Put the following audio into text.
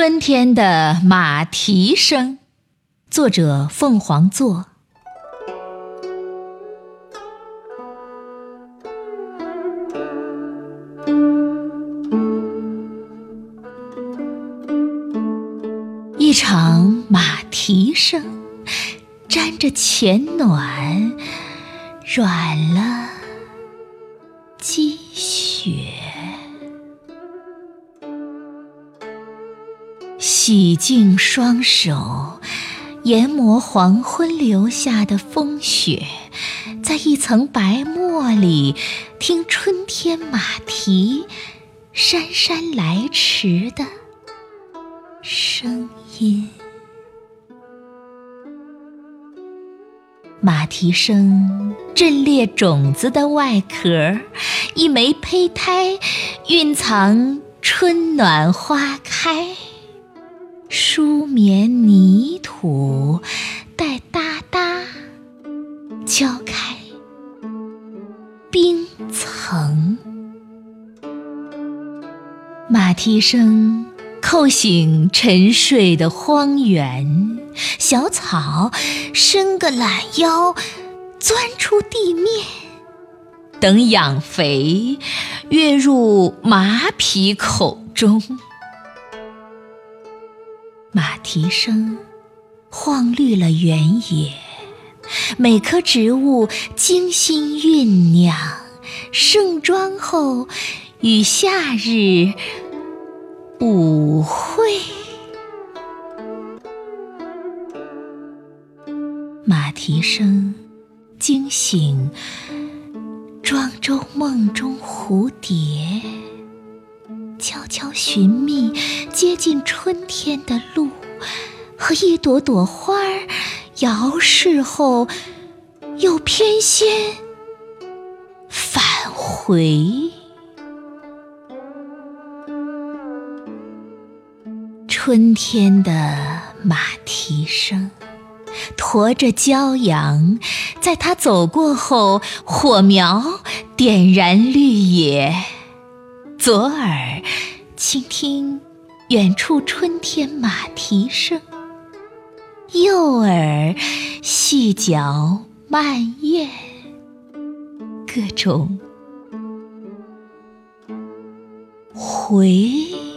春天的马蹄声，作者凤凰座。一场马蹄声，沾着浅暖，软了积雪。洗净双手，研磨黄昏留下的风雪，在一层白沫里，听春天马蹄姗姗来迟的声音。马蹄声震裂种子的外壳，一枚胚胎蕴藏春暖花开。舒绵泥土，待哒哒敲开冰层。马蹄声叩醒沉睡的荒原，小草伸个懒腰，钻出地面，等养肥跃入马匹口中。马蹄声晃绿了原野，每棵植物精心酝酿，盛装后与夏日舞会。马蹄声惊醒庄周梦中蝴蝶。悄悄寻觅，接近春天的路，和一朵朵花儿摇逝后，又偏跹返回。春天的马蹄声，驮着骄阳，在它走过后，火苗点燃绿野。左耳倾听远处春天马蹄声，右耳细嚼慢咽各种回忆。